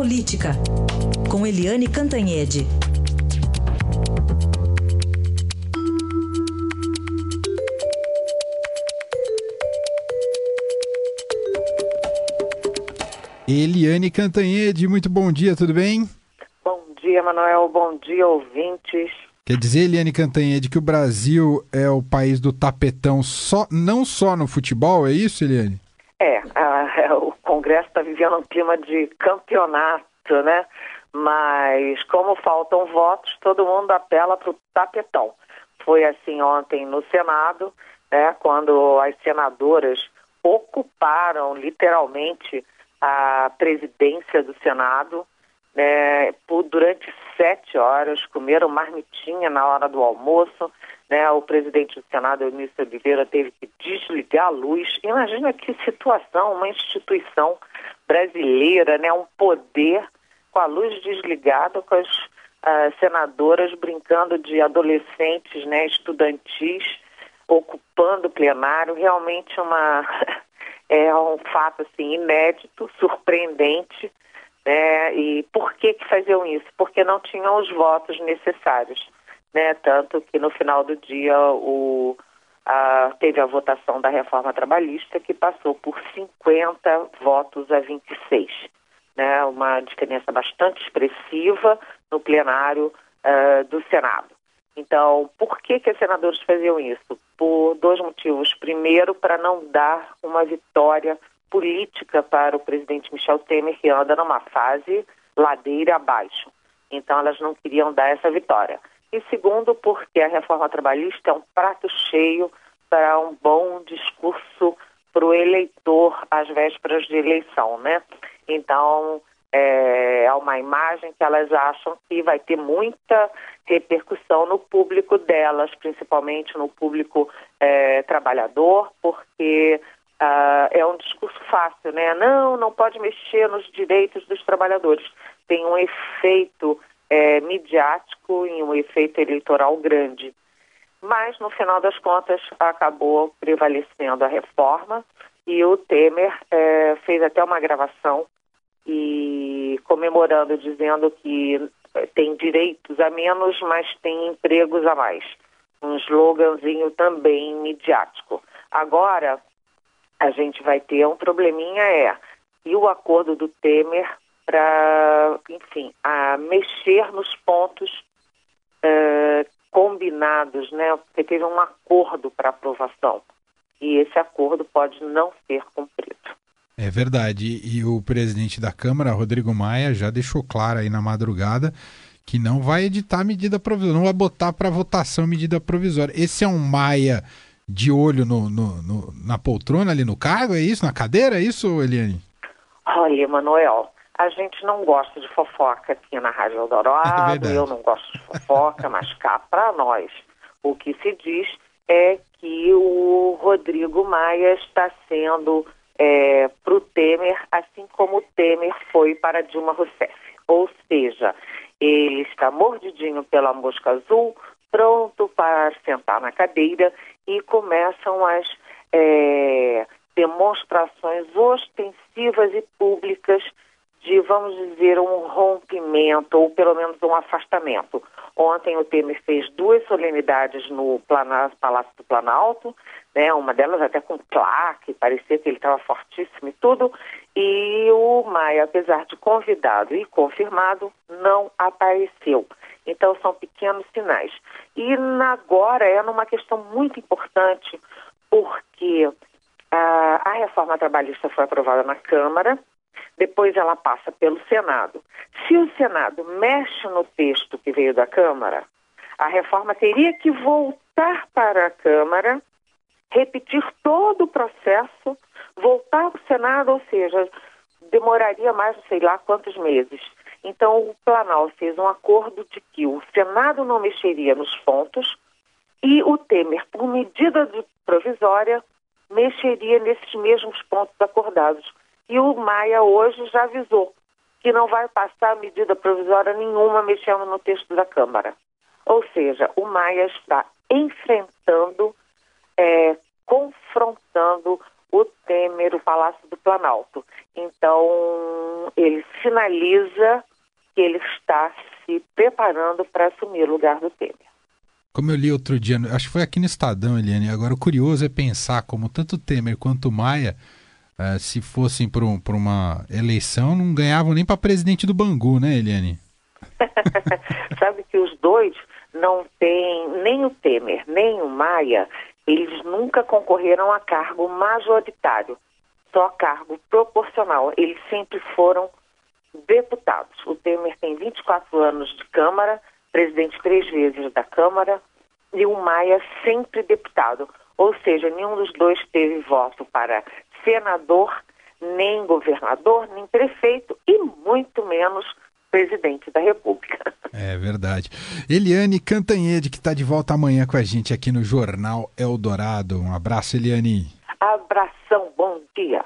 Política, com Eliane Cantanhede. Eliane Cantanhede, muito bom dia, tudo bem? Bom dia, Manuel. Bom dia, ouvintes. Quer dizer, Eliane Cantanhede, que o Brasil é o país do tapetão só, não só no futebol, é isso, Eliane? É, a, o Congresso está vivendo um clima de campeonato, né? Mas como faltam votos, todo mundo apela para o tapetão. Foi assim ontem no Senado, né? Quando as senadoras ocuparam literalmente a presidência do Senado né, por, durante sete horas, comeram marmitinha na hora do almoço. Né, o presidente do Senado, Eunício Oliveira, teve que desligar a luz. Imagina que situação, uma instituição brasileira, né, um poder com a luz desligada, com as uh, senadoras brincando de adolescentes, né, estudantis, ocupando o plenário. Realmente uma é um fato assim inédito, surpreendente, né? E por que que faziam isso? Porque não tinham os votos necessários, né? Tanto que no final do dia o teve a votação da reforma trabalhista que passou por 50 votos a 26, né? Uma diferença bastante expressiva no plenário uh, do Senado. Então, por que, que os senadores faziam isso? Por dois motivos. Primeiro, para não dar uma vitória política para o presidente Michel Temer, que anda numa fase ladeira abaixo. Então, elas não queriam dar essa vitória. E segundo, porque a reforma trabalhista é um prato cheio para um bom discurso para o eleitor às vésperas de eleição, né? Então, é, uma imagem que elas acham que vai ter muita repercussão no público delas, principalmente no público é, trabalhador, porque uh, é um discurso fácil, né? Não, não pode mexer nos direitos dos trabalhadores. Tem um efeito é, midiático e um efeito eleitoral grande. Mas, no final das contas, acabou prevalecendo a reforma e o Temer é, fez até uma gravação e comemorando, dizendo que eh, tem direitos a menos, mas tem empregos a mais. Um sloganzinho também midiático. Agora, a gente vai ter um probleminha é e o acordo do Temer para, enfim, a mexer nos pontos uh, combinados, né? Porque teve um acordo para aprovação e esse acordo pode não ser cumprido. É verdade. E o presidente da Câmara, Rodrigo Maia, já deixou claro aí na madrugada que não vai editar medida provisória, não vai botar para votação medida provisória. Esse é um Maia de olho no, no, no, na poltrona ali no cargo, é isso? Na cadeira, é isso, Eliane? Olha, Manuel, a gente não gosta de fofoca aqui na Rádio Eldorado, é eu não gosto de fofoca, mas cá para nós o que se diz é que o Rodrigo Maia está sendo é, para o Temer, assim como o Temer foi para Dilma Rousseff. Ou seja, ele está mordidinho pela mosca azul, pronto para sentar na cadeira e começam as é, demonstrações ostensivas e públicas de, vamos dizer, um rompimento ou pelo menos um afastamento. Ontem o Temer fez duas solenidades no Palácio do Planalto, né, uma delas até com claque, parecia que ele estava fortíssimo e tudo, e o Maia, apesar de convidado e confirmado, não apareceu. Então são pequenos sinais. E agora é numa questão muito importante, porque a, a reforma trabalhista foi aprovada na Câmara, depois ela passa pelo Senado. Se o Senado mexe no texto que veio da Câmara, a reforma teria que voltar para a Câmara, repetir todo o processo, voltar para o Senado, ou seja, demoraria mais sei lá quantos meses. Então, o Planalto fez um acordo de que o Senado não mexeria nos pontos e o Temer, por medida provisória, mexeria nesses mesmos pontos acordados. E o Maia hoje já avisou que não vai passar medida provisória nenhuma mexendo no texto da Câmara. Ou seja, o Maia está enfrentando, é, confrontando o Temer, o Palácio do Planalto. Então, ele sinaliza que ele está se preparando para assumir o lugar do Temer. Como eu li outro dia, acho que foi aqui no Estadão, Eliane. Agora, o curioso é pensar como tanto Temer quanto Maia, uh, se fossem por, um, uma eleição, não ganhavam nem para presidente do Bangu, né, Eliane? Sabe que os dois não têm, nem o Temer, nem o Maia, eles nunca concorreram a cargo majoritário, só cargo proporcional. Eles sempre foram deputados. O Temer tem 24 anos de Câmara, presidente três vezes da Câmara, e o Maia sempre deputado. Ou seja, nenhum dos dois teve voto para senador, nem governador, nem prefeito e muito menos presidente da República. É verdade. Eliane Cantanhede, que está de volta amanhã com a gente aqui no Jornal Eldorado. Um abraço, Eliane. Abração, bom dia.